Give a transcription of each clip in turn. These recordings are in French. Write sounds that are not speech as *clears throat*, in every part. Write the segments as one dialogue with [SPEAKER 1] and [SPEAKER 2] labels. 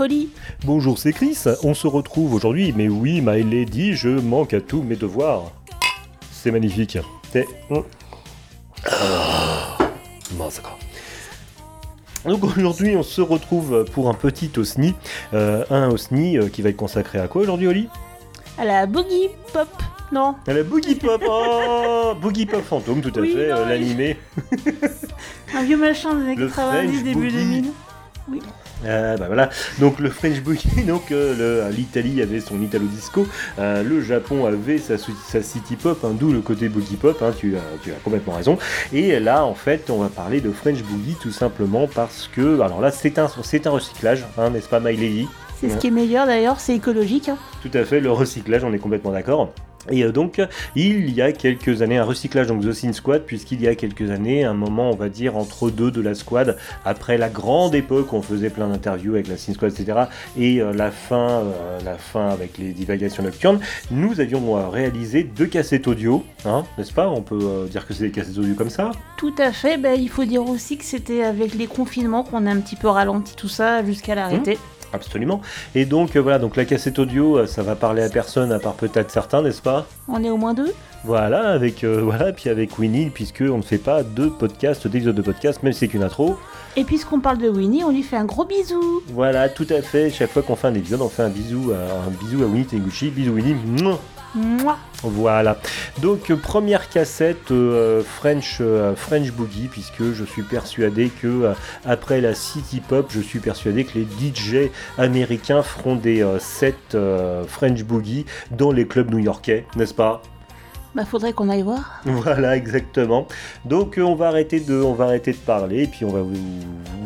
[SPEAKER 1] Holly.
[SPEAKER 2] Bonjour, c'est Chris. On se retrouve aujourd'hui, mais oui, my lady, je manque à tous mes devoirs. C'est magnifique. C'est. Ah, massacre. Donc aujourd'hui, on se retrouve pour un petit OSNI. Euh, un OSNI euh, qui va être consacré à quoi aujourd'hui, Oli
[SPEAKER 1] À la Boogie Pop. Non,
[SPEAKER 2] À la Boogie Pop oh *laughs* Boogie Pop Fantôme, tout à
[SPEAKER 1] Oui,
[SPEAKER 2] fait, euh, l'animé. *laughs*
[SPEAKER 1] un vieux machin des années
[SPEAKER 2] Le
[SPEAKER 1] 90,
[SPEAKER 2] French
[SPEAKER 1] début
[SPEAKER 2] Boogie.
[SPEAKER 1] 2000. Oui.
[SPEAKER 2] Euh, bah voilà, donc le French Boogie, *laughs* donc euh, euh, l'Italie avait son Italo Disco, euh, le Japon avait sa, City Pop, hein, d'où le côté Boogie Pop, hein, tu, as, tu as complètement raison. Et là, en fait, on va parler de French Boogie tout simplement parce que, alors là, c'est un, recyclage, hein, n'est-ce pas, My Lady
[SPEAKER 1] C'est ce qui est meilleur d'ailleurs, c'est écologique.
[SPEAKER 2] Tout à fait, le recyclage, on est complètement d'accord. Et euh, donc, il y a quelques années, un recyclage, donc The Sin Squad, puisqu'il y a quelques années, un moment, on va dire, entre deux de la squad, après la grande époque où on faisait plein d'interviews avec la Sin Squad, etc., et euh, la, fin, euh, la fin avec les divagations nocturnes, nous avions euh, réalisé deux cassettes audio, hein, n'est-ce pas? On peut dire que c'est des cassettes audio comme ça?
[SPEAKER 1] Tout à fait. Ben, il faut dire aussi que c'était avec les confinements qu'on a un petit peu ralenti tout ça jusqu'à l'arrêter.
[SPEAKER 2] Absolument. Et donc, euh, voilà, donc la cassette audio, euh, ça va parler à personne, à part peut-être certains, n'est-ce pas?
[SPEAKER 1] On est au moins deux?
[SPEAKER 2] Voilà, avec euh, *laughs* voilà, puis avec Winnie, puisque on ne fait pas de podcast, d'épisode de podcast, même si c'est qu'une intro.
[SPEAKER 1] Et puisqu'on parle de Winnie, on lui fait un gros bisou.
[SPEAKER 2] Voilà, tout à fait. Chaque fois qu'on fait un épisode, on fait un bisou, à, un bisou à Winnie Tenguchi. Bisous Winnie. Mouah. Voilà. Donc euh, première cassette euh, French euh, French Boogie, puisque je suis persuadé que après la City Pop, je suis persuadé que les DJ américains feront des sets French Boogie dans les clubs new-yorkais, n'est-ce pas?
[SPEAKER 1] Bah, faudrait qu'on aille voir. *laughs*
[SPEAKER 2] Voilà, exactement. Donc euh, on va arrêter de, on va arrêter de parler, et puis on va vous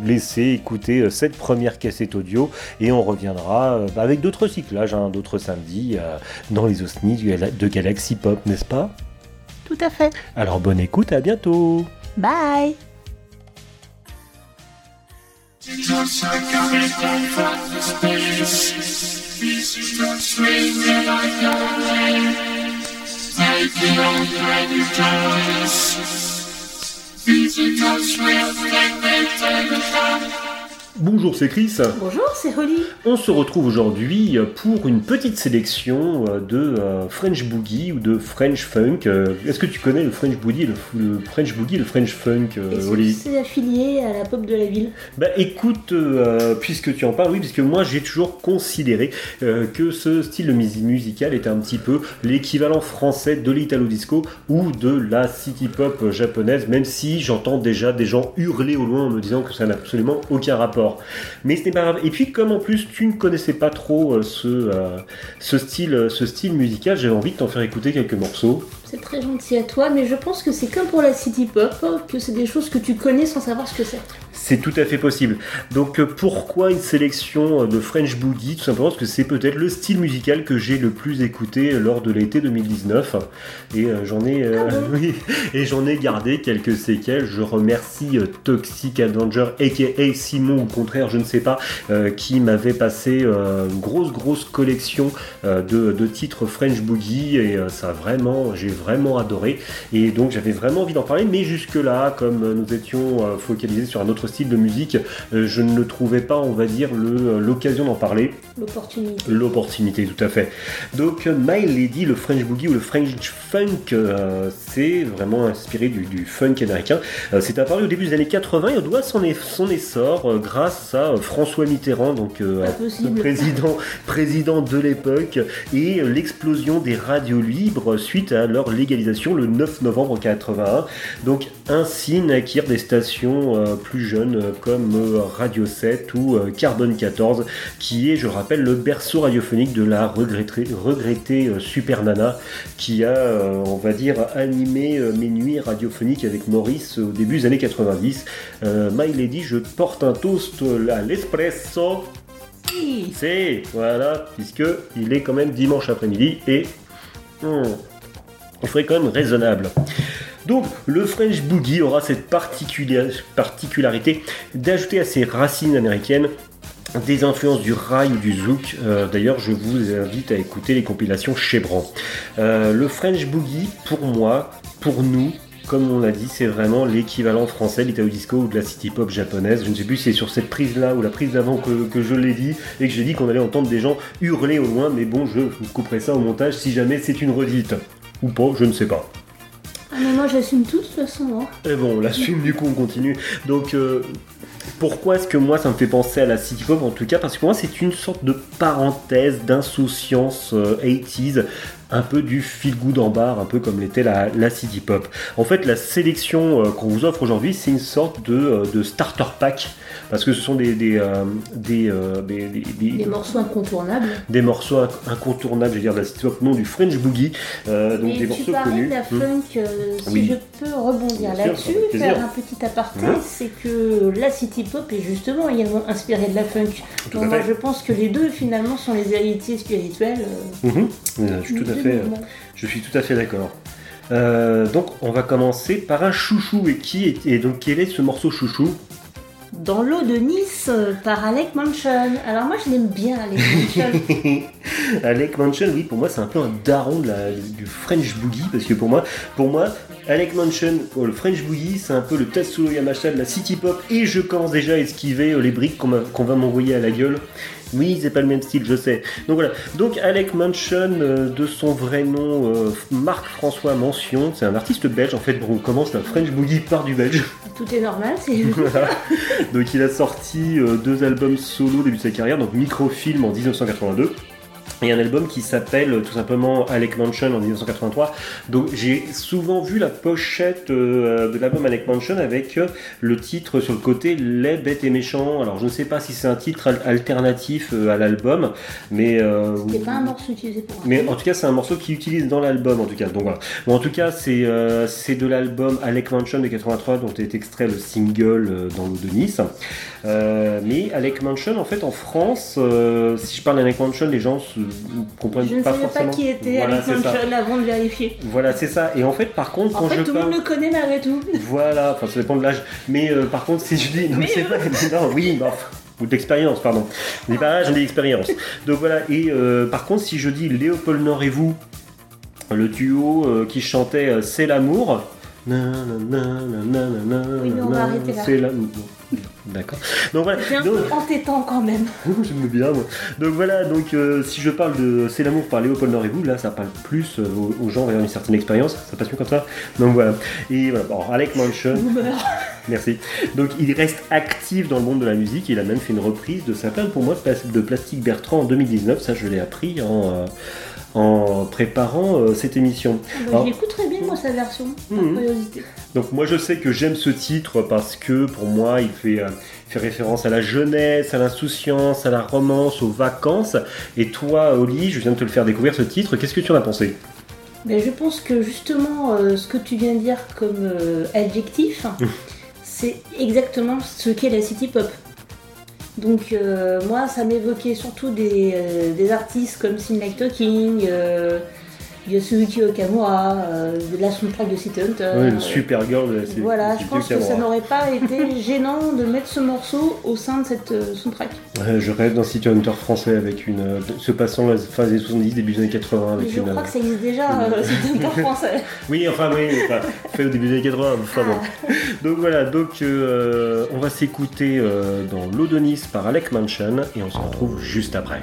[SPEAKER 2] laisser écouter euh, cette première cassette audio, et on reviendra euh, bah, avec d'autres recyclages, hein, d'autres samedis euh, dans les osnis de Galaxy Pop, n'est-ce pas?
[SPEAKER 1] Tout à fait.
[SPEAKER 2] Alors bonne écoute, à bientôt.
[SPEAKER 1] Bye.
[SPEAKER 3] make your brain dress. These are just real things they take a
[SPEAKER 2] Bonjour, c'est Chris.
[SPEAKER 1] Bonjour, c'est Holly.
[SPEAKER 2] On se retrouve aujourd'hui pour une petite sélection euh, de euh, French Boogie ou de French Funk. Euh, Est-ce que tu connais le French Boogie, le, le French Boogie, le French Funk, Oli
[SPEAKER 1] c'est affilié à la pop de la ville?
[SPEAKER 2] Bah écoute, euh, puisque tu en parles, oui, puisque moi j'ai toujours considéré euh, que ce style musical était un petit peu l'équivalent français de l'italo disco ou de la city pop japonaise, même si j'entends déjà des gens hurler au loin en me disant que ça n'a absolument aucun rapport. Mais ce n'est pas grave. Et puis comme en plus tu ne connaissais pas trop euh, euh, style, ce style musical, j'avais envie de t'en faire écouter quelques morceaux.
[SPEAKER 1] C'est très gentil à toi, mais je pense que c'est comme pour la city pop, que c'est des choses que tu connais sans savoir ce que c'est.
[SPEAKER 2] C'est tout à fait possible. Donc euh, pourquoi une sélection euh, de French Boogie? Tout simplement parce que c'est peut-être le style musical que j'ai le plus écouté lors de l'été 2019. Et euh, j'en ai, euh, *laughs* oui, et j'en ai gardé quelques séquelles. Je remercie euh, Toxic Avenger, aka Simon, ou au contraire, je ne sais pas, euh, qui m'avait passé euh, une grosse grosse collection euh, de, de titres French Boogie et euh, ça a vraiment, j'ai vraiment adoré. Et donc j'avais vraiment envie d'en parler, mais jusque-là, comme euh, nous étions euh, focalisés sur un autre style de musique, euh, je ne trouvais pas, on va dire, le- l'occasion d'en parler.
[SPEAKER 1] L'opportunité.
[SPEAKER 2] L'opportunité, tout à fait. Donc, euh, My Lady, le French Boogie ou le French Funk, euh, c'est vraiment inspiré du, du funk américain. Euh, c'est apparu au début des années 80 et on doit son, es- son essor euh, grâce à François Mitterrand, donc
[SPEAKER 1] possible.
[SPEAKER 2] président, *laughs* président de l'époque, et l'explosion des radios libres suite à leur légalisation le 9 novembre 81. Donc ainsi naquirent des stations plus jeunes comme Radio 7 ou Carbone 14, qui est, je rappelle, le berceau radiophonique de la regrettée, regrettée, euh, Super Nana, qui a, euh, on va dire, animé euh, mes nuits radiophoniques avec Maurice au début des années 90. Euh, My Lady, je porte un toast à l'espresso.
[SPEAKER 1] Oui.
[SPEAKER 2] C'est, voilà, puisque il est quand même dimanche après-midi et hmm, il faudrait quand même raisonnable. Donc, le French Boogie aura cette particularité d'ajouter à ses racines américaines des influences du rail ou du zouk. Euh, D'ailleurs, je vous invite à écouter les compilations Chebran. Euh, le French Boogie, pour moi, pour nous, comme on l'a dit, c'est vraiment l'équivalent français de l'Italo Disco ou de la City Pop japonaise. Je ne sais plus si c'est sur cette prise-là ou la prise d'avant que, que je l'ai dit et que j'ai dit qu'on allait entendre des gens hurler au loin, mais bon, je vous couperai ça au montage si jamais c'est une redite. Ou pas, je ne sais pas.
[SPEAKER 1] Ah, mais moi j'assume tout de toute façon. hein.
[SPEAKER 2] Et bon, on l'assume, du coup on continue. Donc, euh, pourquoi est-ce que moi ça me fait penser à la City En tout cas, parce que moi c'est une sorte de parenthèse d'insouciance euh, 80s, un peu du feel good en bar, un peu comme l'était la, la City Pop. En fait, la sélection euh, qu'on vous offre aujourd'hui, c'est une sorte de, euh, de starter pack, parce que ce sont des, des, euh, des, des-
[SPEAKER 1] morceaux incontournables.
[SPEAKER 2] des morceaux inc- incontournables, je veux dire, de la City Pop, non du French Boogie, euh, donc
[SPEAKER 1] Et
[SPEAKER 2] des
[SPEAKER 1] tu
[SPEAKER 2] morceaux connus.
[SPEAKER 1] de la
[SPEAKER 2] Hmm.
[SPEAKER 1] funk, euh, si
[SPEAKER 2] Oui.
[SPEAKER 1] je peux rebondir là-dessus, faire un petit aparté,
[SPEAKER 2] Mhm.
[SPEAKER 1] c'est que la city pop est justement également inspirée de la funk. Donc moi je pense que les deux finalement sont les héritiers spirituels. euh,
[SPEAKER 2] Mhm. Je suis tout à fait.
[SPEAKER 1] mouvement.
[SPEAKER 2] Je suis tout à fait d'accord. Euh, donc on va commencer par un chouchou et qui est et donc quel est ce morceau chouchou?
[SPEAKER 1] Dans l'eau de Nice euh, par Alec Manson. Alors moi je l'aime bien Alec Manson. *laughs*
[SPEAKER 2] Alec Manson, oui, pour moi c'est un peu un daron de la- du French Boogie parce que pour moi, pour moi, Alec Manson, oh, le French Boogie, c'est un peu le Tatsuo Yamashita de la City Pop et je commence déjà à esquiver euh, les briques qu'on va m'envoyer à la gueule. Oui, c'est pas le même style, je sais. Donc voilà. Donc Alec Manson, euh, de son vrai nom, euh, Marc-François Mention, c'est un artiste belge. En fait, bon, on commence la French Boogie par du belge.
[SPEAKER 1] Tout est normal, c'est *laughs*
[SPEAKER 2] Voilà. Donc il a sorti euh, deux albums solo au début de sa carrière, donc Microfilm en 1982 et un album qui s'appelle euh, tout simplement Alec Mansion en 1983. Donc j'ai souvent vu la pochette euh, de l'album Alec Mansion avec euh, le titre sur le côté Les bêtes et méchants. Alors je ne sais pas si c'est un titre al- alternatif euh, à l'album, mais
[SPEAKER 1] c'est pas un morceau utilisé pour un
[SPEAKER 2] mais
[SPEAKER 1] film.
[SPEAKER 2] en tout cas, c'est un morceau qu'il utilise dans l'album, en tout cas. Donc voilà. Bon, en tout cas, c'est c'est de l'album Alec Mansion de 83 dont est extrait le single dans l'eau de Nice. Euh, mais Alec Mansion, en fait, en France, euh, si je parle d'Alec Mansion, les gens se, comprennent
[SPEAKER 1] Je ne
[SPEAKER 2] pas
[SPEAKER 1] savais
[SPEAKER 2] forcément.
[SPEAKER 1] pas qui était
[SPEAKER 2] Voilà,
[SPEAKER 1] Alec
[SPEAKER 2] c'est ça.
[SPEAKER 1] Avant de vérifier.
[SPEAKER 2] Voilà, c'est ça. Et en fait, par contre,
[SPEAKER 1] En
[SPEAKER 2] quand
[SPEAKER 1] fait
[SPEAKER 2] je
[SPEAKER 1] tout le
[SPEAKER 2] parle.
[SPEAKER 1] monde le connaît malgré tout.
[SPEAKER 2] Voilà, enfin ça dépend de l'âge. Mais euh, par contre, si je dis. Non, mais c'est
[SPEAKER 1] euh,
[SPEAKER 2] pas. Non, oui, bah, ou d'expérience, pardon. Mais pas mais d'expérience. Donc voilà, et euh, par contre, si je dis Léopold Nord et vous, le duo qui chantait C'est l'amour.
[SPEAKER 1] Oui, mais on va arrêter là.
[SPEAKER 2] C'est l'amour. D'accord. Donc voilà.
[SPEAKER 1] C'est un
[SPEAKER 2] Donc-
[SPEAKER 1] peu entêtant quand même. *laughs*
[SPEAKER 2] J'aime bien moi. Donc voilà, donc euh, si je parle de C'est l'amour par Léopold Norevou, là ça parle plus euh, aux, gens ayant une certaine expérience, ça passe mieux comme ça. Donc voilà. Et voilà, bon, Alec Mansion, merci. Donc il reste actif dans le monde de la musique, il a même fait une reprise de sa plainte pour moi de Plastique Bertrand en 2019, ça je l'ai appris en, euh, en préparant euh, cette émission.
[SPEAKER 1] Ah bah, très bien moi sa version, par
[SPEAKER 2] Mhm.
[SPEAKER 1] curiosité.
[SPEAKER 2] Donc moi je sais que j'aime ce titre parce que pour moi il fait, euh, fait référence à la jeunesse, à l'insouciance, à la romance, aux vacances. Et toi Oli, je viens de te le faire découvrir ce titre, qu'est-ce que tu en as pensé?
[SPEAKER 1] Mais je pense que justement euh, ce que tu viens de dire comme adjectif, c'est exactement ce qu'est la city pop. Donc euh, moi ça m'évoquait surtout des, euh, artistes comme Sin Like Yasuki Okamura, euh, de la soundtrack de City Hunter.
[SPEAKER 2] Le
[SPEAKER 1] euh,
[SPEAKER 2] Supergirl, euh, c'est
[SPEAKER 1] Voilà, je pense que ça n'aurait pas été *laughs* gênant de mettre ce morceau au sein de cette euh, soundtrack.
[SPEAKER 2] Ouais, je rêve d'un City Hunter français avec une euh, se passant la fin des 70, début des années 80
[SPEAKER 1] Mais
[SPEAKER 2] avec
[SPEAKER 1] je
[SPEAKER 2] une.
[SPEAKER 1] crois
[SPEAKER 2] euh,
[SPEAKER 1] que ça existe déjà, City Hunter *laughs* français.
[SPEAKER 2] Oui, enfin oui, enfin, fait au début des années 80, enfin bon.
[SPEAKER 1] Ah.
[SPEAKER 2] Donc voilà, donc on va s'écouter dans l'Odonis par Alec Mansion et on se retrouve juste après.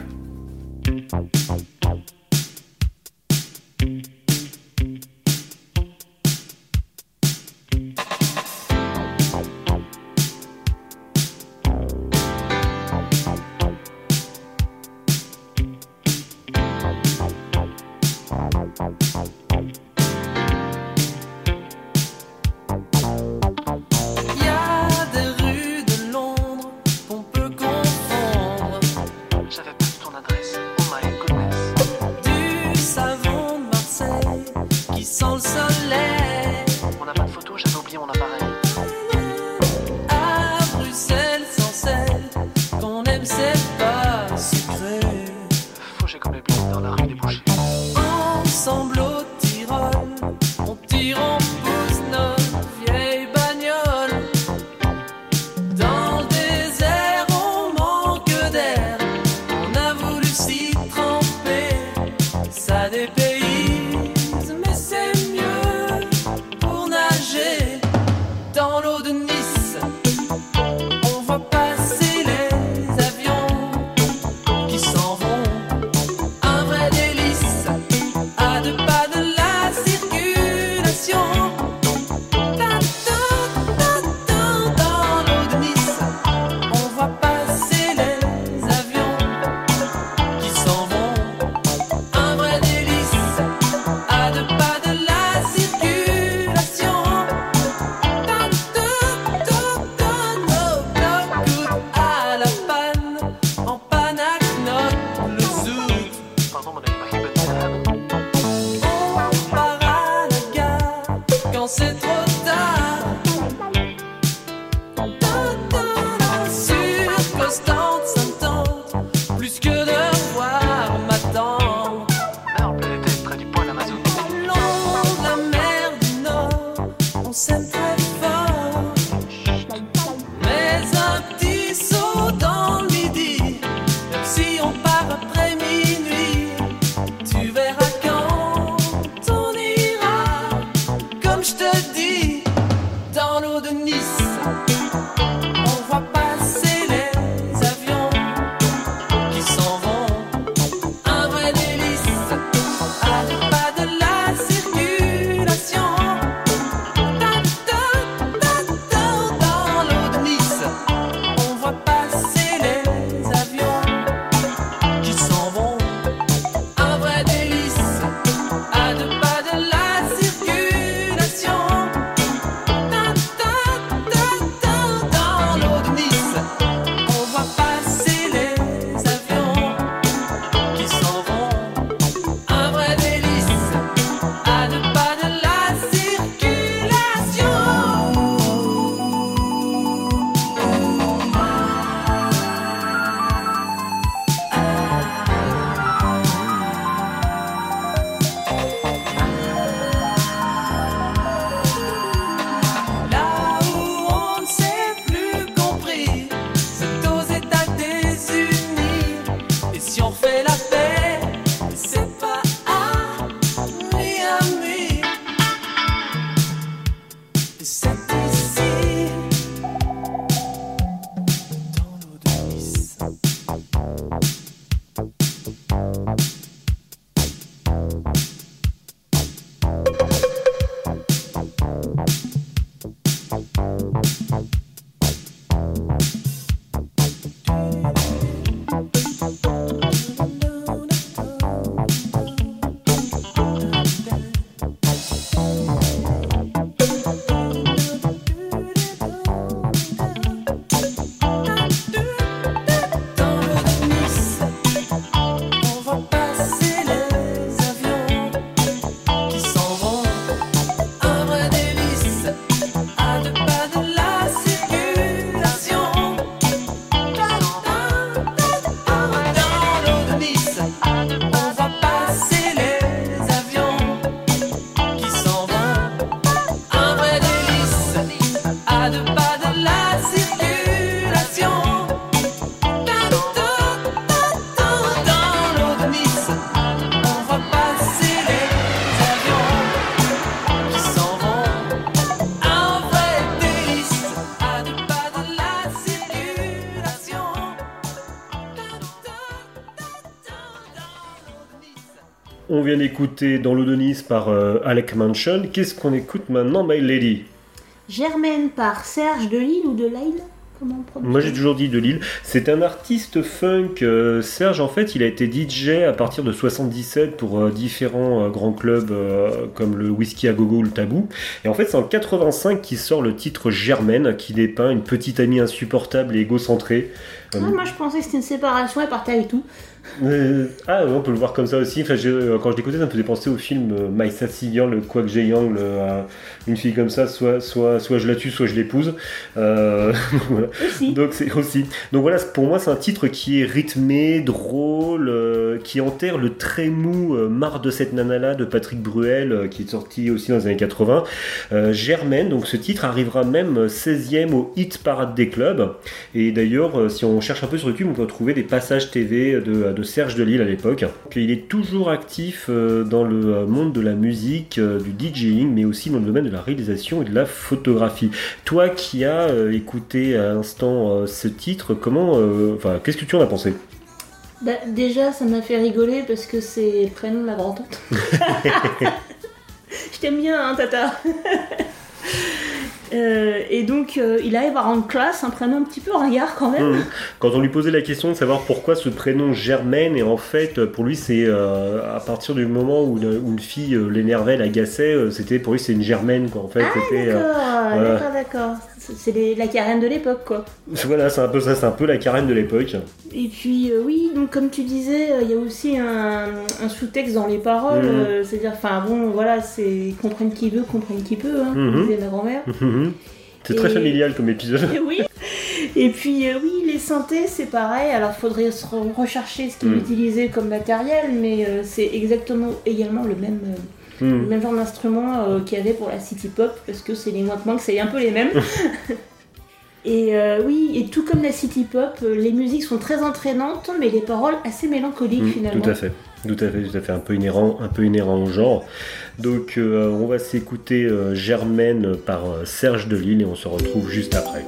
[SPEAKER 2] Vient d'écouter Dans l'eau de Nice par euh, Alec Mansion. Qu'est-ce qu'on écoute maintenant, My Lady?
[SPEAKER 1] Germaine par Serge de Lille ou de Lille Comment on
[SPEAKER 2] Moi j'ai toujours dit de Lille. C'est un artiste funk. euh, Serge en fait il a été DJ à partir de 77 pour euh, différents euh, grands clubs comme le Whisky à Gogo ou le Tabou. Et en fait c'est en 85 qu'il sort le titre Germaine qui dépeint une petite amie insupportable et égocentrée.
[SPEAKER 1] Ah, moi je pensais que c'était une séparation, elle partait avec tout.
[SPEAKER 2] Euh, ah on peut le voir comme ça aussi. Enfin, euh, quand je l'écoutais ça me faisait penser au film euh, My Sassy Girl, le Jae-young, le, euh, une fille comme ça, soit, soit, soit je la tue, soit je l'épouse. Euh, *laughs* voilà. Donc c'est aussi. Donc voilà, pour moi c'est un titre qui est rythmé, drôle, euh, qui enterre le très mou Marre de cette nana là de Patrick Bruel, qui est sorti aussi dans les années 80. Euh, Germaine, donc ce titre arrivera même 16e au hit parade des clubs. Et d'ailleurs, si on cherche un peu sur YouTube, on peut trouver des passages TV de, de Serge Delille à l'époque. Il est toujours actif euh, dans le euh, monde de la musique, euh, du DJing, mais aussi dans le domaine de la réalisation et de la photographie. Toi qui as euh, écouté euh, l'instant euh, ce titre. Comment, euh, enfin, qu'est-ce que tu en as pensé?
[SPEAKER 1] Bah, déjà, ça m'a fait rigoler parce que c'est le prénom de la grand-tante. *laughs* *laughs* Je t'aime bien, hein, Tata. Euh, et donc, euh, il arrive à rendre classe un prénom un petit peu ringard quand même.
[SPEAKER 2] Mhm. Quand on lui posait la question de savoir pourquoi ce prénom Germaine, et en fait, pour lui, c'est euh, à partir du moment où une, où une fille euh, l'énervait, l'agaçait, euh, c'était pour lui, c'est une Germaine, quoi. En fait, c'était. euh,
[SPEAKER 1] D'accord, d'accord, d'accord. C'est la carène de l'époque, quoi. *laughs*
[SPEAKER 2] voilà, c'est un peu ça, c'est un peu la carène de l'époque.
[SPEAKER 1] Et puis, euh, oui, donc comme tu disais, euh, il y a aussi un, un sous-texte dans les paroles.
[SPEAKER 2] Mhm.
[SPEAKER 1] euh, C'est-à-dire, enfin, bon, voilà, c'est comprenne qui veut, comprenne qui peut, hein,
[SPEAKER 2] Mhm.
[SPEAKER 1] disait ma grand-mère.
[SPEAKER 2] Mhm. c'est très familial comme épisode.
[SPEAKER 1] Et *laughs* oui. Et puis euh, oui, les synthés, c'est pareil. Alors faudrait se rechercher ce qu'ils
[SPEAKER 2] Mm.
[SPEAKER 1] utilisaient comme matériel, mais euh, c'est exactement également le même, euh, le
[SPEAKER 2] Mhm.
[SPEAKER 1] même genre d'instrument euh, qu'il y avait pour la city pop, parce que c'est les moins que c'est un peu les mêmes. *laughs* Et euh, oui, et tout comme la city pop, euh, les musiques sont très entraînantes, mais les paroles assez mélancoliques
[SPEAKER 2] Mm,
[SPEAKER 1] finalement.
[SPEAKER 2] Tout à fait. Tout à fait, tout à fait, un peu inhérent, un peu inhérent au genre. Donc, on va s'écouter Germaine par Serge Delille et on se retrouve juste après.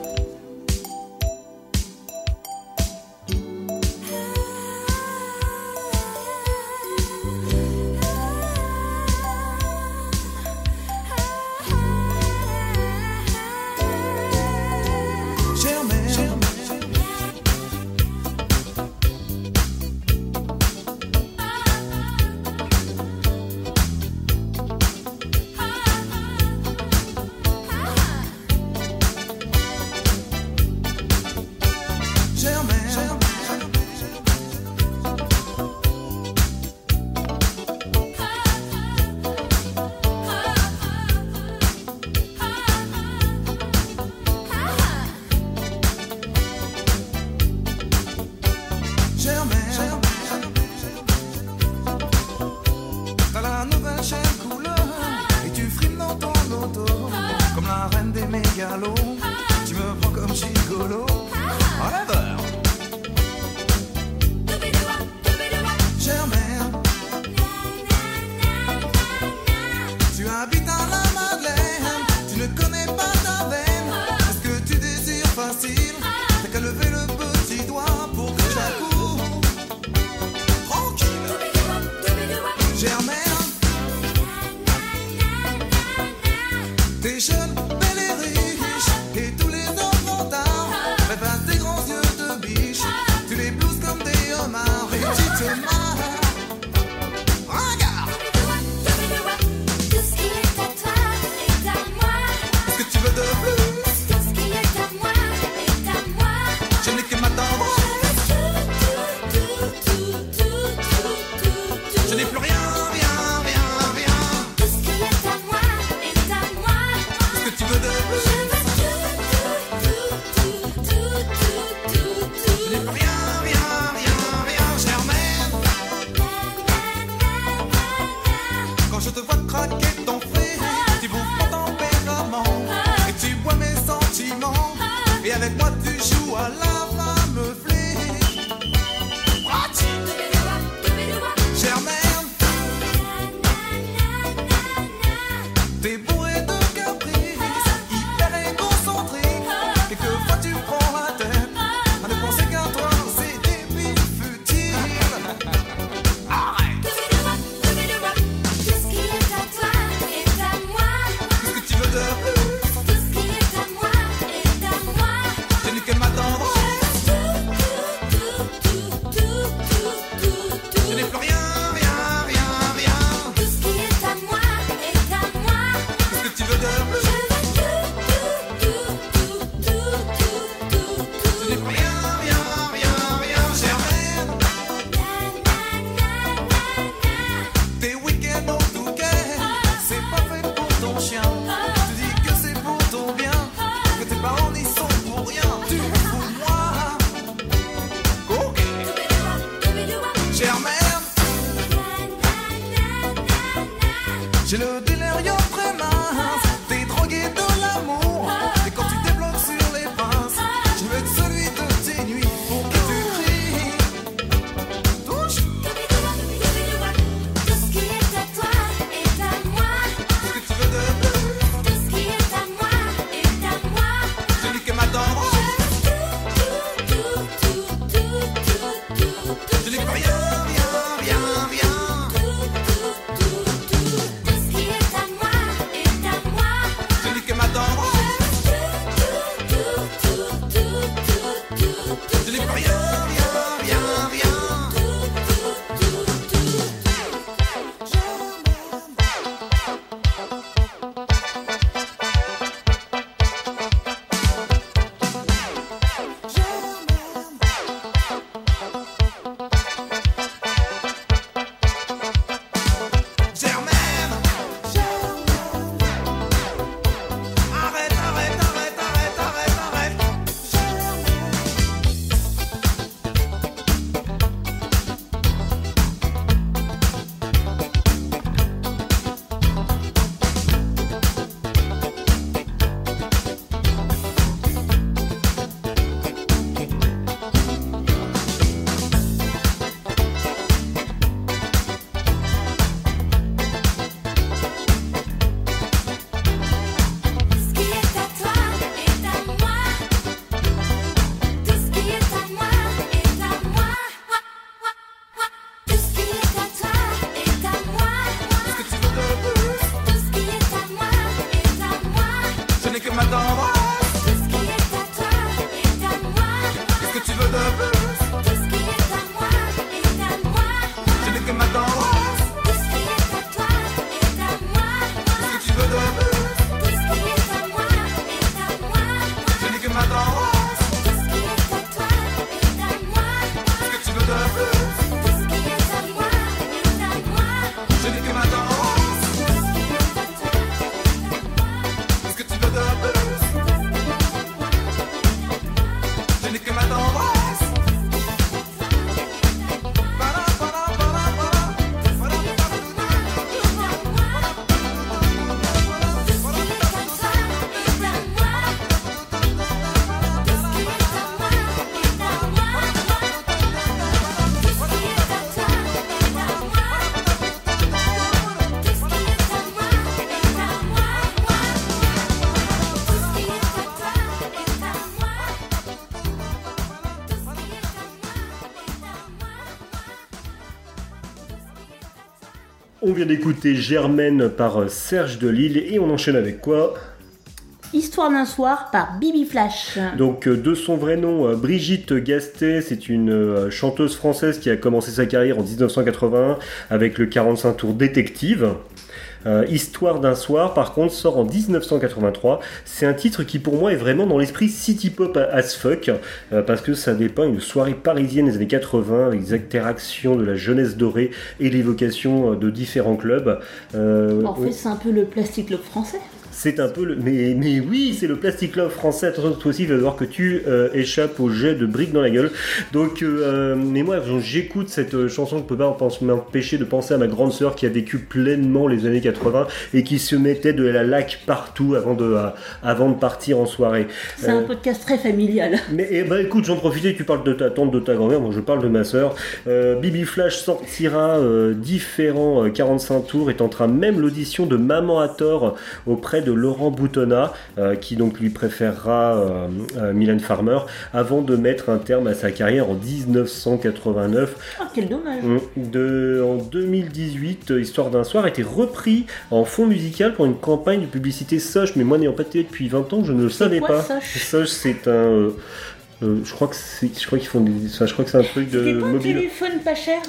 [SPEAKER 2] On vient d'écouter Germaine par euh, Serge Delille et on enchaîne avec quoi?
[SPEAKER 1] Histoire d'un soir par Bibi Flash.
[SPEAKER 2] Donc euh, de son vrai nom, euh, Brigitte Gastet, c'est une chanteuse française qui a commencé sa carrière en 1981 avec le 45 tours détective. Euh, Histoire d'un soir, par contre, sort en 1983. C'est un titre qui, pour moi, est vraiment dans l'esprit city pop as fuck, euh, parce que ça dépeint une soirée parisienne des années 80 avec des interactions de la jeunesse dorée et l'évocation euh, de différents clubs. Euh,
[SPEAKER 1] En fait, c'est un peu le plastic love français.
[SPEAKER 2] C'est un peu le. Mais, mais oui, c'est le Plastic Love français. Attention, toi aussi, il va voir que tu euh, échappes au jet de briques dans la gueule. Donc, euh, mais moi, j'écoute cette euh, chanson, je peux pas m'empêcher de penser à ma grande sœur qui a vécu pleinement les années 80 et qui se mettait de la laque partout avant de, euh, avant de partir en soirée.
[SPEAKER 1] C'est un podcast très familial.
[SPEAKER 2] mais eh ben, écoute, j'en profitais, tu parles de ta tante, de ta grand-mère, moi je parle de ma sœur. Bibi Flash sortira différents euh, 45 tours et tentera même l'audition de Maman à tort auprès de Laurent Boutonnat, euh, qui donc lui préférera euh, euh, Mylène Farmer, avant de mettre un terme à sa carrière en 1989.
[SPEAKER 1] Oh, quel dommage.
[SPEAKER 2] De, en 2018, euh, Histoire d'un soir a été repris en fond musical pour une campagne de publicité Soch, mais moi n'ayant pas de télé depuis 20 ans, je ne le savais
[SPEAKER 1] quoi,
[SPEAKER 2] pas.
[SPEAKER 1] Soch
[SPEAKER 2] c'est un. euh, je crois que c'est, je crois qu'ils font des, enfin, je crois que c'est un truc de
[SPEAKER 1] un
[SPEAKER 2] mobile.
[SPEAKER 1] téléphone pas cher?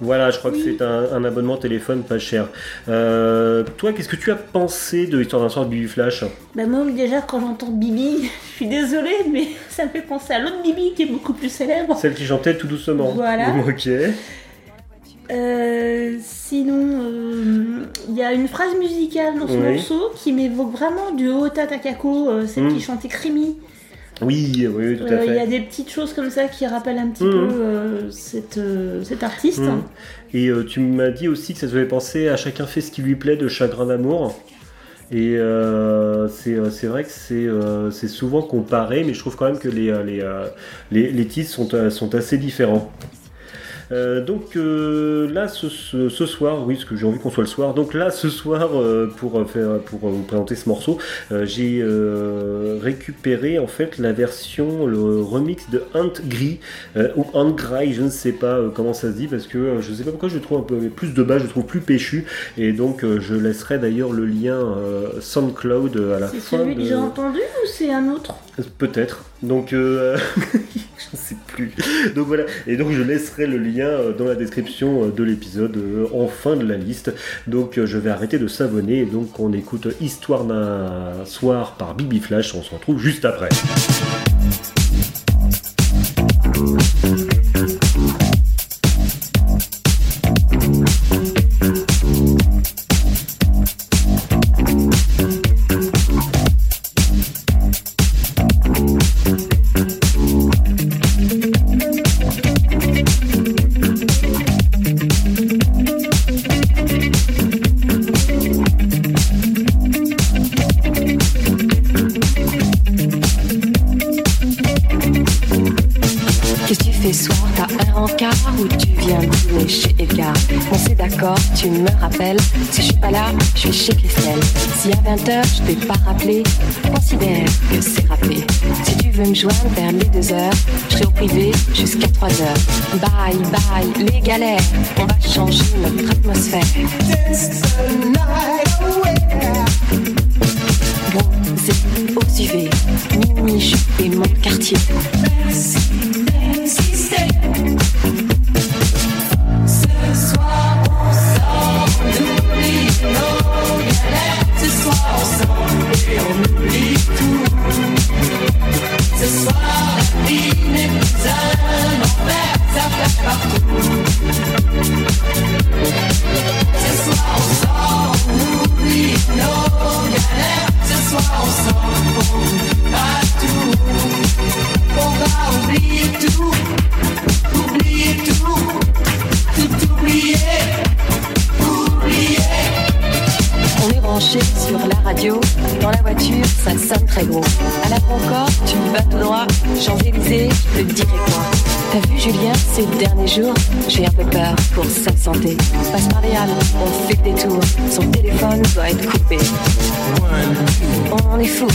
[SPEAKER 2] Voilà, je crois que c'est un, un abonnement téléphone pas cher. Euh, toi, qu'est-ce que tu as pensé de Histoire d'un soir de Bibi Flash?
[SPEAKER 1] Bah moi déjà quand j'entends Bibi, *laughs* je suis désolée mais *laughs* ça me fait penser à l'autre Bibi qui est beaucoup plus célèbre.
[SPEAKER 2] Celle qui chantait tout doucement.
[SPEAKER 1] Voilà. *laughs*
[SPEAKER 2] Ok.
[SPEAKER 1] Euh, sinon, euh, il y a une phrase musicale dans ce
[SPEAKER 2] Oui.
[SPEAKER 1] morceau qui m'évoque vraiment du Ota Takako, celle
[SPEAKER 2] Mm.
[SPEAKER 1] qui chantait Crimi.
[SPEAKER 2] Oui, oui, tout à
[SPEAKER 1] Euh, Il y a des petites choses comme ça qui rappellent un petit
[SPEAKER 2] Mhm.
[SPEAKER 1] peu euh, cette, euh, cet artiste.
[SPEAKER 2] Mhm. Et tu m'as dit aussi que ça te faisait penser à Chacun fait ce qui lui plaît de Chagrin d'amour. Et euh, c'est c'est vrai que c'est euh, souvent comparé, mais je trouve quand même que les, les, les, les titres sont, sont assez différents. Euh, donc euh, là, ce, ce- ce soir, oui, parce que j'ai envie qu'on soit le soir. Donc là, ce soir, euh, pour faire, pour vous présenter ce morceau, j'ai récupéré en fait la version, le remix de Hunt Gris ou Hunt Gray, je ne sais pas comment ça se dit, parce que je ne sais pas pourquoi je le trouve un peu plus de bas, je le trouve plus péchu, et donc je laisserai d'ailleurs le lien SoundCloud à la
[SPEAKER 1] C'est
[SPEAKER 2] fin.
[SPEAKER 1] celui
[SPEAKER 2] de...
[SPEAKER 1] que j'ai entendu ou c'est un autre?
[SPEAKER 2] Peut-être. Donc, euh, *laughs* je ne sais plus. Donc voilà. Et donc, je laisserai le lien euh, dans la description euh, de l'épisode euh, en fin de la liste. Donc, je vais arrêter de s'abonner. Et donc, on écoute Histoire d'un soir par Bibi Flash. On se retrouve juste après.
[SPEAKER 4] Les galères. On va changer notre atmosphère jours J'ai un peu peur pour sa santé. Passe par les halles, on fait des tours, son téléphone doit être coupé. On est fou,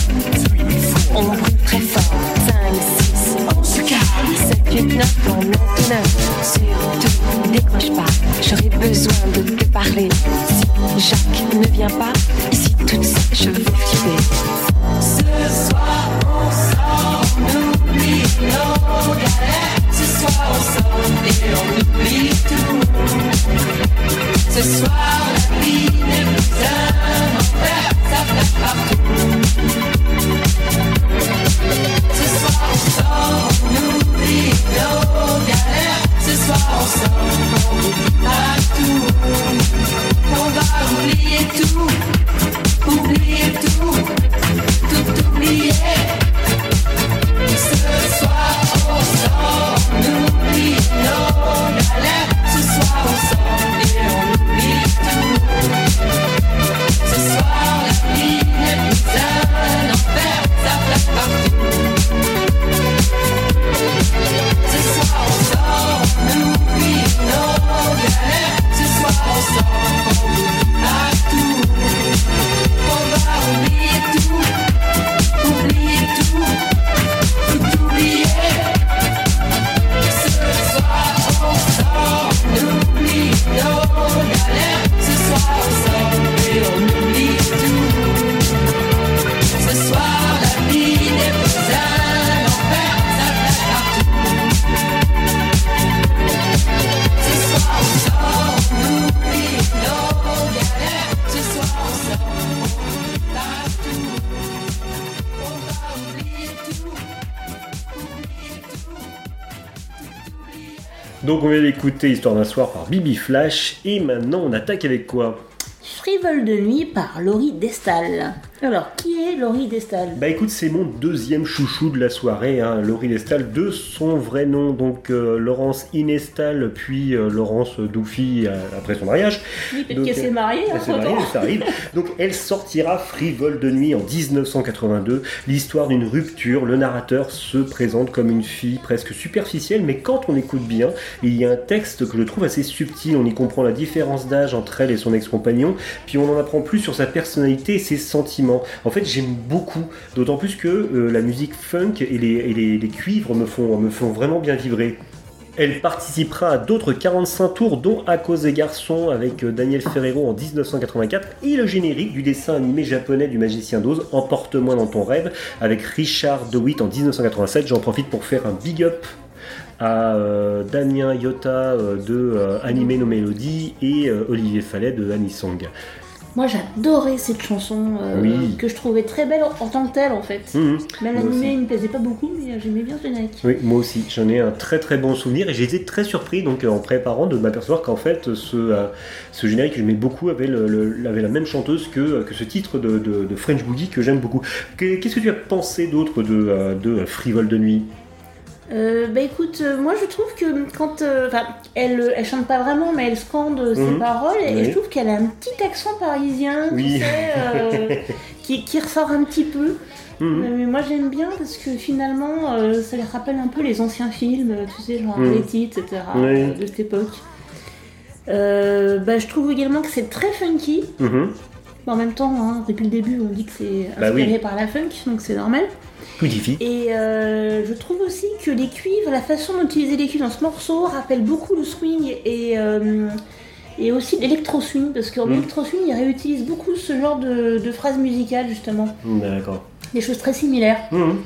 [SPEAKER 2] D'écouter Histoire d'un soir par Bibi Flash. Et maintenant, on attaque avec quoi?
[SPEAKER 1] Frivole de nuit par Laurie Destal. Alors, qui est Laurie Destal?
[SPEAKER 2] Bah écoute, c'est mon deuxième chouchou de la soirée, hein, Laurie Destal, de son vrai nom, donc euh, Laurence Inestal, puis euh, Laurence Douffy euh, après son mariage.
[SPEAKER 1] Oui, peut-être qu'elle s'est mariée,
[SPEAKER 2] Elle
[SPEAKER 1] hein,
[SPEAKER 2] s'est mariée,
[SPEAKER 1] autant.
[SPEAKER 2] ça arrive. Donc elle sortira Frivole de nuit en 1982, l'histoire d'une rupture. Le narrateur se présente comme une fille presque superficielle, mais quand on écoute bien, il y a un texte que je trouve assez subtil. On y comprend la différence d'âge entre elle et son ex-compagnon, puis on en apprend plus sur sa personnalité et ses sentiments. En fait, j'aime beaucoup, d'autant plus que euh, la musique funk et les, cuivres me font, me font vraiment bien vibrer. Elle participera à d'autres 45 tours, dont À cause des garçons avec euh, Daniel Ferrero en 1984 et le générique du dessin animé japonais du magicien d'Oz, Emporte-moi dans ton rêve, avec Richard DeWitt en 1987. J'en profite pour faire un big up à euh, Damien Yota de euh, Anime no Melody et Olivier Fallet de Anisong.
[SPEAKER 1] Moi, j'adorais cette chanson euh,
[SPEAKER 2] Oui.
[SPEAKER 1] que je trouvais très belle en, tant que telle, en fait. Même
[SPEAKER 2] Moi
[SPEAKER 1] l'animé, il me plaisait pas beaucoup, mais euh, j'aimais bien ce générique.
[SPEAKER 2] Oui, moi aussi, j'en ai un très très bon souvenir et j'ai été très surpris donc euh, en préparant de m'apercevoir qu'en fait ce, euh, ce générique que j'aimais beaucoup avait, le- le- avait la même chanteuse que, que ce titre de, de- de French Boogie que j'aime beaucoup. Que- Qu'est-ce que tu as pensé d'autre de, de Frivole de nuit?
[SPEAKER 1] Euh, bah écoute, euh, moi je trouve que quand. euh, Enfin, elle, elle chante pas vraiment, mais elle scande ses
[SPEAKER 2] Mhm.
[SPEAKER 1] paroles, et, je trouve qu'elle a un petit accent parisien,
[SPEAKER 2] Oui.
[SPEAKER 1] tu sais, *laughs* qui, qui ressort un petit peu.
[SPEAKER 2] Mhm.
[SPEAKER 1] Mais moi j'aime bien parce que finalement, ça les rappelle un peu les anciens films, tu sais, genre
[SPEAKER 2] Mhm.
[SPEAKER 1] Arletty, etc.,
[SPEAKER 2] Oui.
[SPEAKER 1] de cette époque. Bah, je trouve également que c'est très funky.
[SPEAKER 2] Mhm.
[SPEAKER 1] En même temps, hein, depuis le début, on dit que c'est
[SPEAKER 2] Bah
[SPEAKER 1] inspiré par la funk, donc c'est normal. Et euh, je trouve aussi que les cuivres, la façon d'utiliser les cuivres dans ce morceau rappelle beaucoup le swing et, euh, et aussi l'électro-swing, parce qu'en
[SPEAKER 2] Mm.
[SPEAKER 1] électro-swing, il réutilise beaucoup ce genre de, de phrases musicales, justement.
[SPEAKER 2] D'accord.
[SPEAKER 1] Des choses très similaires.
[SPEAKER 2] Mhm.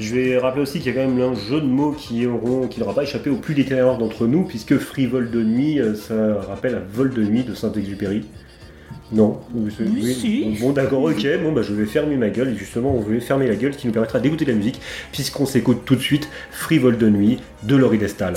[SPEAKER 2] Je vais rappeler aussi qu'il y a quand même un jeu de mots qui auront, qui n'aura pas échappé aux plus littéraires d'entre nous, puisque Frivole de nuit, euh, ça rappelle un vol de nuit de Saint-Exupéry. Non Oui, c'est-
[SPEAKER 1] Oui, si.
[SPEAKER 2] Bon d'accord, ok, bon bah je vais fermer ma gueule, et justement on voulait fermer la gueule, ce qui nous permettra d'écouter la musique, puisqu'on s'écoute tout de suite Frivole de nuit de Laurie Destal.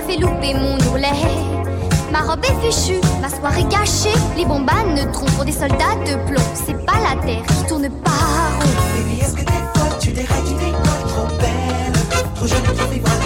[SPEAKER 5] Fait louper mon ourlet. Ma robe est fichue, ma soirée gâchée. Les bombanes ne trompent pour des soldats de plomb. C'est pas la terre qui tourne pas rond.
[SPEAKER 6] Baby, est-ce que t'es folle Tu dérailles, tu décolles, trop belle. Trop jolie, trop frivole.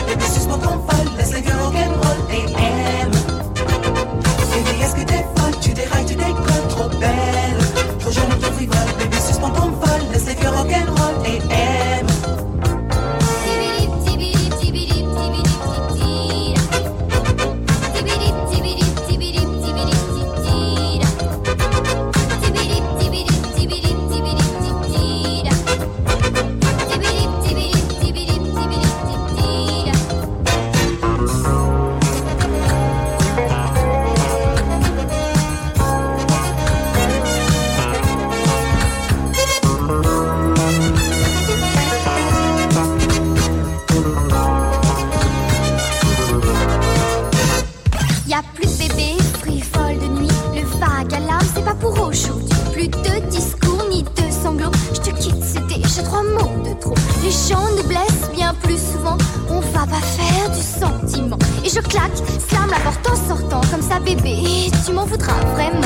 [SPEAKER 5] m'en voudras vraiment.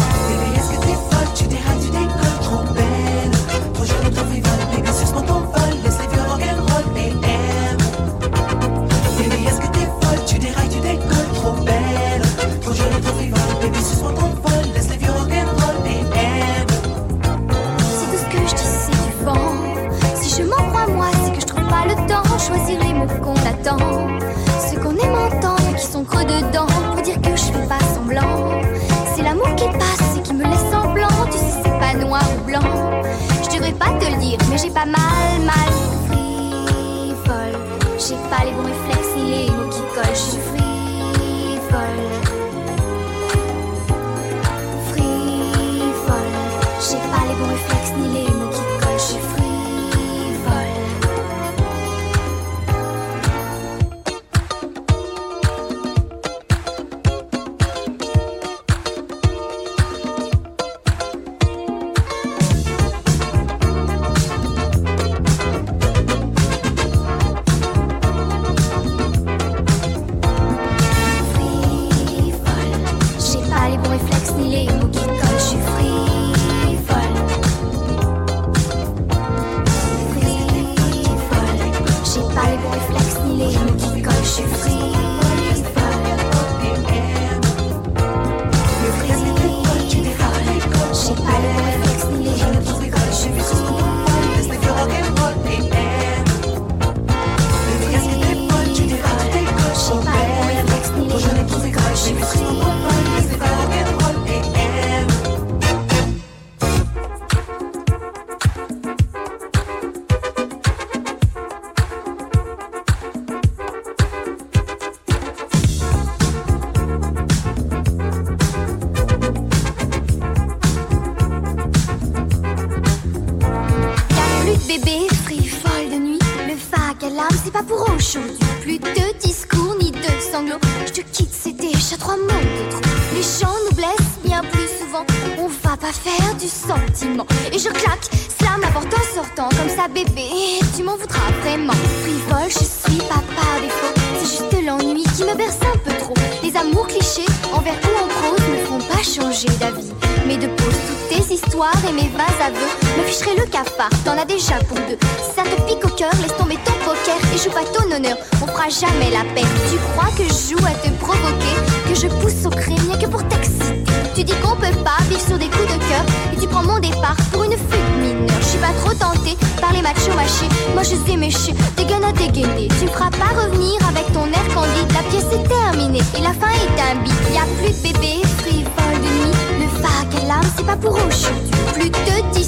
[SPEAKER 5] t'en as déjà pour deux. Ça te pique au cœur, laisse tomber ton poker et joue pas ton honneur. On fera jamais la paix. Tu crois que je joue à te provoquer, que je pousse au crime que pour t'exciter. Tu dis qu'on peut pas vivre sur des coups de cœur et tu prends mon départ pour une fuite mineure. Je suis pas trop tentée par les machos mâchés, moi je sais mécher, t'es à dégainer. Tu me feras pas revenir avec ton air candide. La pièce est terminée et la fin est un beat. Y a plus de bébé frivole de nuit. Le vague l'âme, c'est pas pour aujourd'hui. Plus de 10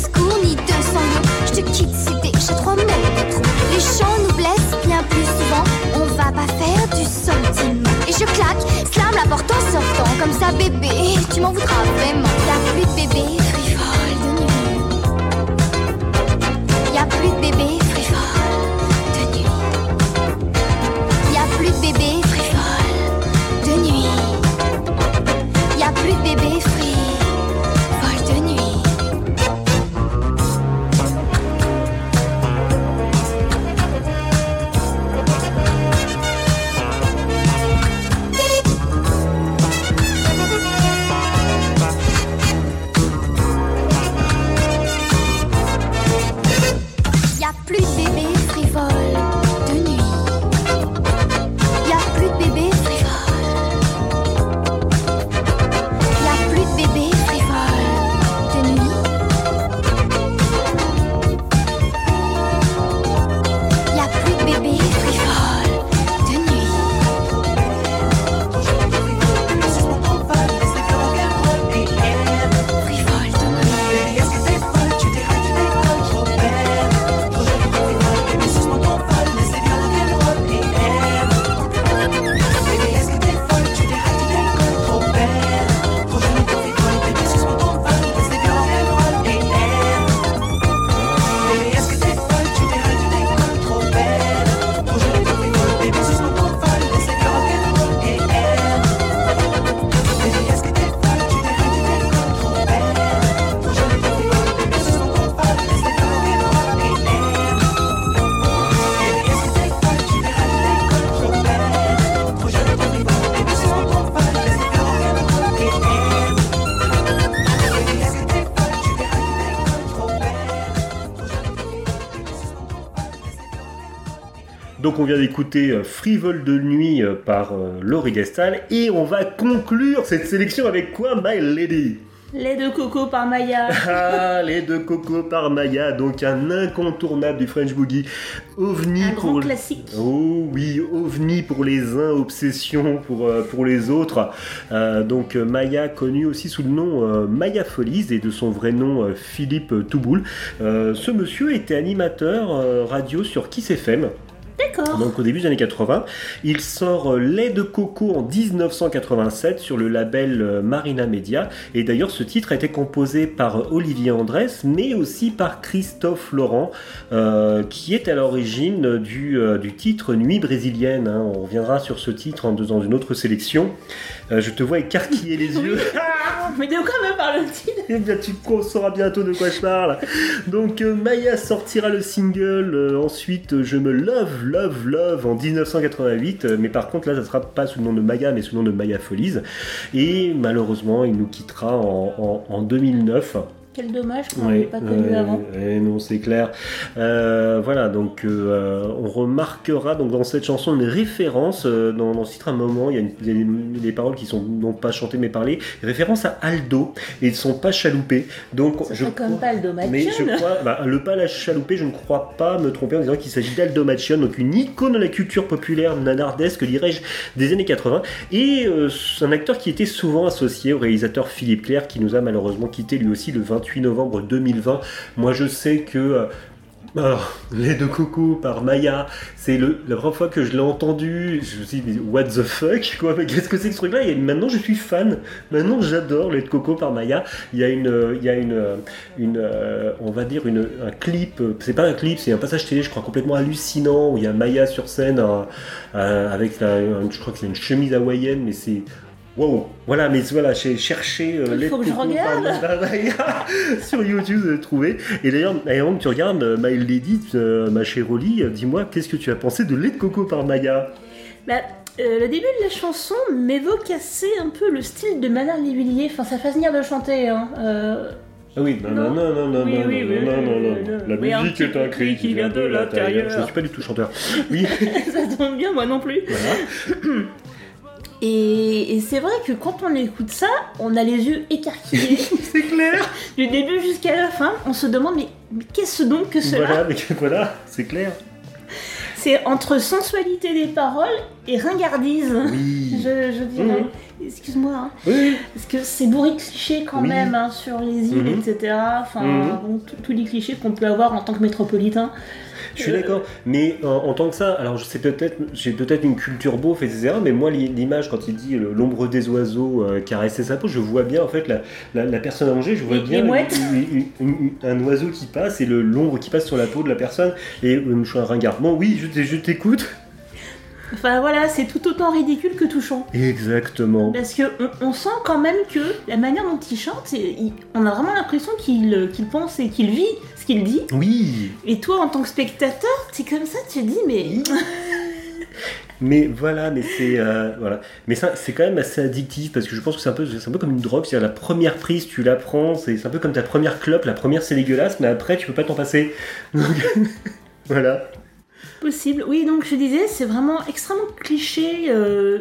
[SPEAKER 5] slam la porte en sortant comme ça bébé. Tu m'en voudras vraiment. Y'a plus de bébé, frivole de nuit. Y'a plus de bébé,
[SPEAKER 2] On vient d'écouter euh, Frivole de nuit euh, par euh, Laurie Gastal et on va conclure cette sélection avec quoi, my lady?
[SPEAKER 1] Lait de coco par Maya. *laughs*
[SPEAKER 2] Ah, les deux cocos par Maya, donc un incontournable du French Boogie. OVNI
[SPEAKER 1] Un
[SPEAKER 2] pour
[SPEAKER 1] grand classique.
[SPEAKER 2] Oh oui, ovni pour les uns, obsession pour, pour les autres. Euh, donc Maya, connu aussi sous le nom euh, Maya Folies et de son vrai nom euh, Philippe Touboul. Ce monsieur était animateur radio sur Kiss FM.
[SPEAKER 1] D'accord.
[SPEAKER 2] Donc au début des années 80, il sort euh, Lait de coco en 1987 sur le label euh, Marina Media. Et d'ailleurs ce titre a été composé par euh, Olivier Andrès, mais aussi par Christophe Laurent, euh, qui est à l'origine du, euh, du titre Nuit brésilienne. hein. On reviendra sur ce titre en- dans une autre sélection. Euh, je te vois écarquiller les yeux. *laughs*
[SPEAKER 1] Mais de quoi me parle-t-il?
[SPEAKER 2] Eh bien, tu sauras bientôt de quoi je parle. Donc, Maya sortira le single. ensuite, je me love, love, love en 1988. euh, mais par contre, là, ça sera pas sous le nom de Maya, mais sous le nom de Maya Folies. Et malheureusement, il nous quittera en, en- en 2009.
[SPEAKER 1] Quel dommage qu'on
[SPEAKER 2] Ouais,
[SPEAKER 1] n'ait pas connu avant.
[SPEAKER 2] ouais, non, c'est clair. Euh, voilà, donc euh, on remarquera donc dans cette chanson une référence euh, dans, dans titre à un moment. Il y a, une- il y a des, des paroles qui sont non pas chantées mais parlées. Référence à Aldo et ils ne sont pas chaloupés. Donc
[SPEAKER 1] Ça
[SPEAKER 2] je
[SPEAKER 1] serait comme
[SPEAKER 2] crois-
[SPEAKER 1] pas le dommage.
[SPEAKER 2] mais je crois, bah, le pas la chaloupé, je ne crois pas me tromper en disant qu'il s'agit d'Aldo Machion, donc une icône de la culture populaire nanardesque, dirais-je, des années 80, et un acteur qui était souvent associé au réalisateur Philippe Clair, qui nous a malheureusement quitté lui aussi le 28 novembre 2020. Moi, je sais que euh, *laughs* Les deux cocos par Maya, c'est la première fois que je l'ai entendu, je me suis dit, what the fuck, *laughs* quoi, mais qu'est-ce que c'est que ce truc-là? Et maintenant, je suis fan. Maintenant, j'adore Les deux cocos par Maya. Il y a une, euh, il y a une, euh, une on va dire, une, un clip, c'est pas un clip, c'est un passage télé, je crois, complètement hallucinant, où il y a Maya sur scène, avec, la, je crois que c'est une chemise hawaïenne, mais c'est... Wow, voilà, mais voilà, j'ai cherché euh,
[SPEAKER 1] Il
[SPEAKER 2] les
[SPEAKER 1] faut que je regarde. *laughs*
[SPEAKER 2] sur YouTube, allez trouver. Et d'ailleurs, avant que tu regardes, euh, My Lady, euh, ma chère Oli, euh, dis-moi, qu'est-ce que tu as pensé de lait de coco par Maya
[SPEAKER 1] Bah, euh, le début de la chanson m'évoque assez un peu le style de Manar Lévillier, enfin sa façon de chanter. Hein.
[SPEAKER 2] Ah oui, non, non, non, non, non,
[SPEAKER 1] Oui,
[SPEAKER 2] non,
[SPEAKER 1] oui, oui,
[SPEAKER 2] non, non, non, non. La musique est un cri qui vient de l'intérieur. Je ne suis pas du tout chanteur. *laughs* Oui,
[SPEAKER 1] ça tombe bien, moi non plus.
[SPEAKER 2] voilà. *clears throat*
[SPEAKER 1] Et, et c'est vrai que quand on écoute ça, on a les yeux écarquillés. *laughs*
[SPEAKER 2] C'est clair.
[SPEAKER 1] du début jusqu'à la fin, on se demande mais, mais qu'est-ce donc que cela?
[SPEAKER 2] Voilà, mais voilà, c'est clair.
[SPEAKER 1] C'est entre sensualité des paroles et ringardise.
[SPEAKER 2] Oui.
[SPEAKER 1] Je, je dirais. Excuse-moi, hein.
[SPEAKER 2] Oui,
[SPEAKER 1] parce que c'est bourré de clichés quand
[SPEAKER 2] Oui.
[SPEAKER 1] même hein, sur les îles,
[SPEAKER 2] Mhm.
[SPEAKER 1] etc. Enfin,
[SPEAKER 2] Mhm.
[SPEAKER 1] bon, tous les clichés qu'on peut avoir en tant que métropolitain.
[SPEAKER 2] je suis d'accord. Mais en, en tant que ça, alors je sais peut-être, j'ai peut-être une culture beauf, etc. Mais moi, l'i- l'image quand il dit l'ombre des oiseaux euh, caresser sa peau, je vois bien en fait la, la, la personne allongée, je vois bien
[SPEAKER 1] les mouettes.
[SPEAKER 2] une- une- une- un oiseau qui passe et l'ombre qui passe sur la peau de la personne. Et euh, je suis un ringard. Bon, oui, je t'écoute.
[SPEAKER 1] Enfin voilà, c'est tout autant ridicule que touchant.
[SPEAKER 2] Exactement.
[SPEAKER 1] Parce que on, on sent quand même que la manière dont il chante, il- on a vraiment l'impression qu'il qu'il pense et qu'il vit ce qu'il dit.
[SPEAKER 2] Oui.
[SPEAKER 1] Et toi, en tant que spectateur, c'est comme ça, tu te dis, mais
[SPEAKER 2] Mais voilà, mais c'est euh, voilà, mais ça c'est quand même assez addictif parce que je pense que c'est un peu c'est un peu comme une drogue, c'est-à-dire la première prise tu la prends, c'est c'est un peu comme ta première clope, la première c'est dégueulasse, mais après tu peux pas t'en passer. Donc, *laughs* voilà.
[SPEAKER 1] Possible. Oui, donc je disais, c'est vraiment extrêmement cliché. euh,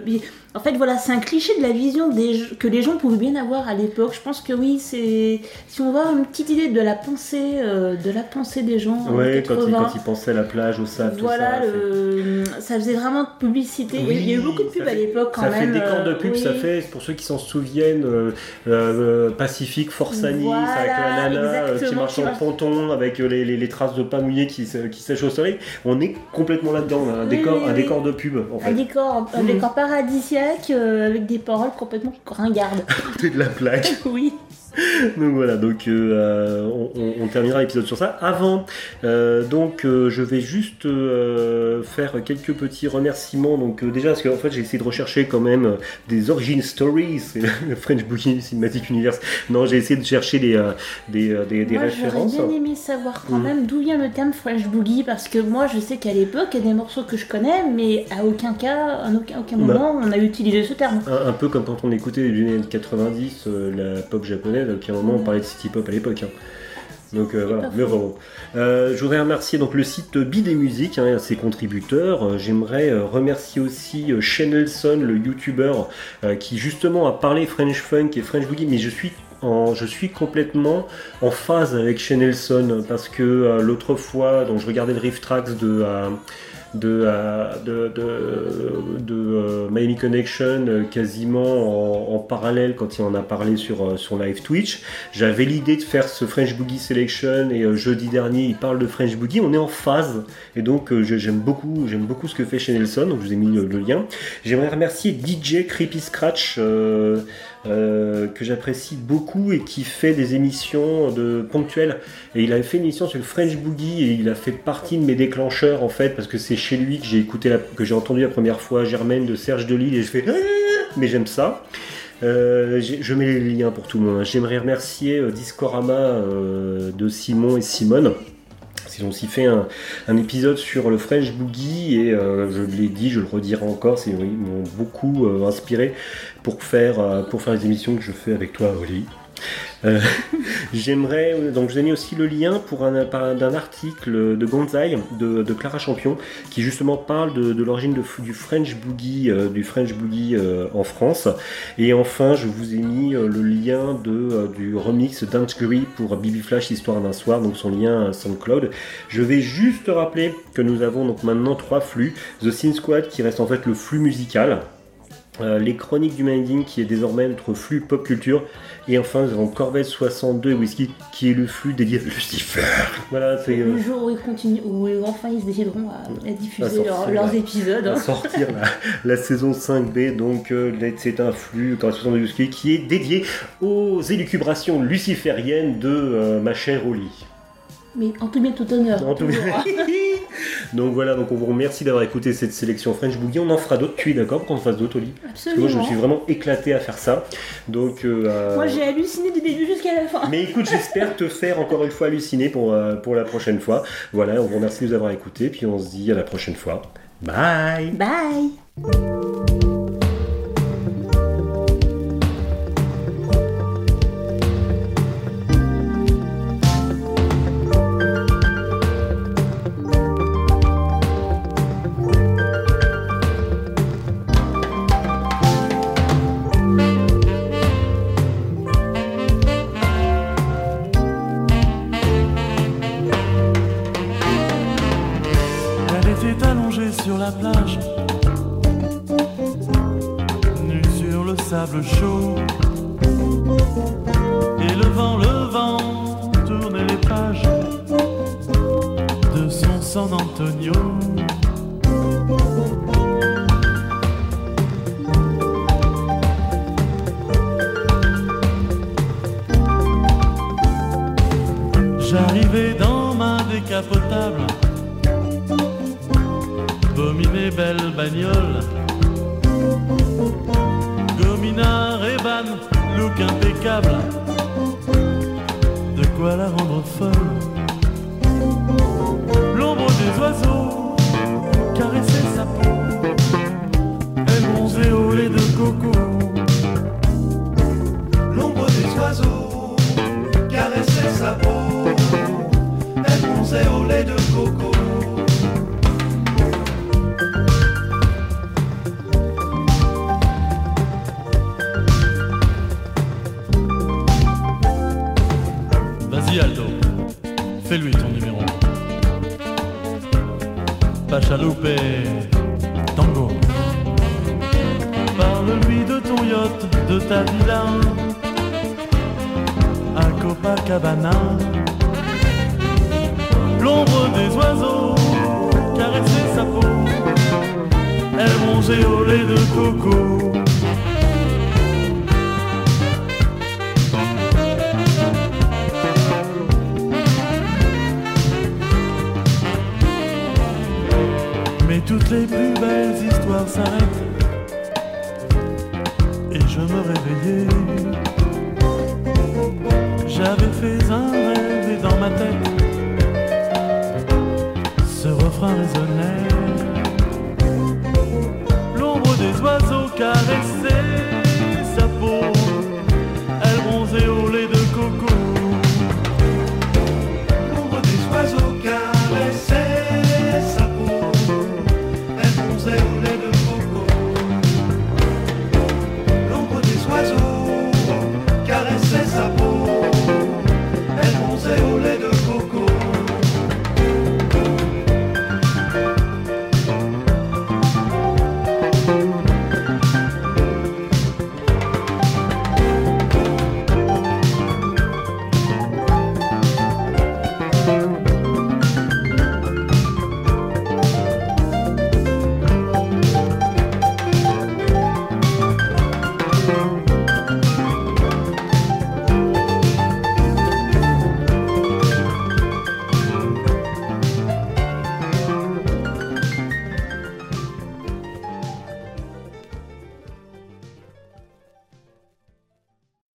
[SPEAKER 1] en fait, voilà, c'est un cliché de la vision des, que les gens pouvaient bien avoir à l'époque. Je pense que oui, c'est si on avoir une petite idée de la pensée, euh, de la pensée des gens. en
[SPEAKER 2] Ouais, quand il,
[SPEAKER 1] 80.
[SPEAKER 2] quand il pensait à la plage, au sable,
[SPEAKER 1] Voilà,
[SPEAKER 2] tout ça.
[SPEAKER 1] le- ça faisait vraiment de publicité. Il y a- il y a eu
[SPEAKER 2] Oui,
[SPEAKER 1] beaucoup de
[SPEAKER 2] ça
[SPEAKER 1] pubs à l'époque quand
[SPEAKER 2] ça
[SPEAKER 1] même.
[SPEAKER 2] fait décor de
[SPEAKER 1] euh,
[SPEAKER 2] pub,
[SPEAKER 1] oui.
[SPEAKER 2] ça fait, pour ceux qui s'en souviennent, euh, euh, Pacifique, Forsani,
[SPEAKER 1] Voilà,
[SPEAKER 2] avec la nana qui marche en
[SPEAKER 1] marche-
[SPEAKER 2] ponton, avec les, les- les traces de pas mouillé qui, sèchent au soleil. On est complètement là-dedans, un,
[SPEAKER 1] Oui,
[SPEAKER 2] décor,
[SPEAKER 1] oui,
[SPEAKER 2] un
[SPEAKER 1] oui.
[SPEAKER 2] décor de pub, en
[SPEAKER 1] Un
[SPEAKER 2] fait.
[SPEAKER 1] décor, un
[SPEAKER 2] Mhm.
[SPEAKER 1] décor paradisiaque euh, avec des paroles complètement ringardes. *laughs*
[SPEAKER 2] C'est de la plaque.
[SPEAKER 1] oui. *laughs*
[SPEAKER 2] Donc voilà, donc euh, on, on- on terminera l'épisode sur ça. Avant, euh, donc euh, je vais juste euh, faire quelques petits remerciemements. Donc euh, déjà parce qu'en fait j'ai essayé de rechercher quand même euh, des origin stories, *laughs* le French Booking Cinematic Universe. Non, j'ai essayé de chercher des euh, des, euh, des, des
[SPEAKER 1] moi, j'aurais
[SPEAKER 2] références.
[SPEAKER 1] bien aimé savoir quand
[SPEAKER 2] Mhm.
[SPEAKER 1] même d'où vient le terme Fresh Boogie parce que moi, je sais qu'à l'époque, il y a des morceaux que je connais, mais à aucun cas, à aucun, aucun
[SPEAKER 2] Bah.
[SPEAKER 1] moment, on a utilisé ce terme.
[SPEAKER 2] Un, un peu comme quand on écoutait les années 90 euh, la pop japonaise, à aucun moment on parlait de city pop à l'époque. hein. Donc euh, voilà, mais vraiment. Euh, je voudrais remercier donc le site Bid et Musique, hein, ses contributeurs. Euh, J'aimerais euh, remercier aussi euh, Shane Nelson, le youtubeur, qui justement a parlé French Funk et French Boogie, mais je suis en- je suis complètement en phase avec Shane Nelson parce que l'autre fois, donc je regardais le Riff Tracks de de, euh, de, de, de, euh, Miami Connection euh, quasiment en, en parallèle quand il en a parlé sur son live Twitch. J'avais l'idée de faire ce French Boogie Selection et jeudi dernier il parle de French Boogie. On est en phase et donc j'aime beaucoup, beaucoup ce que fait chez Nelson. Donc je vous ai mis le, lien. J'aimerais remercier DJ Creepy Scratch. Euh, que j'apprécie beaucoup et qui fait des émissions de ponctuelles. Et il avait fait une émission sur le French Boogie et il a fait partie de mes déclencheurs en fait parce que c'est chez lui que j'ai écouté que j'ai entendu la première fois Germaine de Serge Delille et je fais Ah mais j'aime ça. Euh, je mets les liens pour tout le monde hein. j'aimerais remercier euh, Discorama de Simon et Simone ils ont aussi fait un, épisode sur le French Boogie et euh, je l'ai dit, je le redirai encore, ils m'ont beaucoup euh, inspiré pour faire, euh, pour faire les émissions que je fais avec toi, Oli. Euh, *laughs* J'aimerais, donc je vous ai mis aussi le lien pour un, d'un article de Gonzai, de, Clara Champion, qui justement parle de, l'origine du French Boogie, euh, du French euh, en France. Et enfin, je vous ai mis le lien de, du remix Dance pour Bibi Flash Histoire d'un soir, donc son lien SoundCloud. Je vais juste rappeler que nous avons donc maintenant trois flux. The Sin Squad qui reste en fait le flux musical. Euh, les chroniques du Minding qui est désormais notre flux pop culture et enfin nous avons Corvette 62 et Whisky qui est le flux dédié à Lucifer voilà c'est euh,
[SPEAKER 1] Le jour où ils continuent, où enfin ils se décideront à, à diffuser
[SPEAKER 2] À sortir,
[SPEAKER 1] leurs- épisodes.
[SPEAKER 2] à
[SPEAKER 1] hein.
[SPEAKER 2] sortir la, la saison 5B donc euh, c'est un flux Corvette 62 Whisky qui est dédié aux élucubrations lucifériennes de euh, ma chère Oli
[SPEAKER 1] Mais en tout bien tout honneur.
[SPEAKER 2] En tout-
[SPEAKER 1] hein. *laughs*
[SPEAKER 2] donc voilà donc on vous remercie d'avoir écouté cette sélection French Boogie on en fera d'autres tu es d'accord qu'on en fasse d'autres Oli? Parce que
[SPEAKER 1] Absolument.
[SPEAKER 2] moi je me suis vraiment éclaté à faire ça donc euh,
[SPEAKER 1] Moi j'ai halluciné du début jusqu'à la fin.
[SPEAKER 2] Mais écoute, j'espère te faire encore une fois halluciner pour, euh, pour la prochaine fois. Voilà, on vous remercie de nous avoir écoutés, puis on se dit à la prochaine fois. Bye
[SPEAKER 1] Bye
[SPEAKER 7] sur la plage, nue sur le sable chaud. Et le vent, le vent tournait les pages de son San Antonio. J'arrivais dans ma décapotable Dominé belle bagnole. Gominard et ban, look impeccable. De quoi la rendre folle. L'ombre des oiseaux caressait sa peau. Elle bronzait au lait de coco
[SPEAKER 6] Bronzait au lait de coco.
[SPEAKER 7] Mais toutes les plus belles histoires s'arrêtent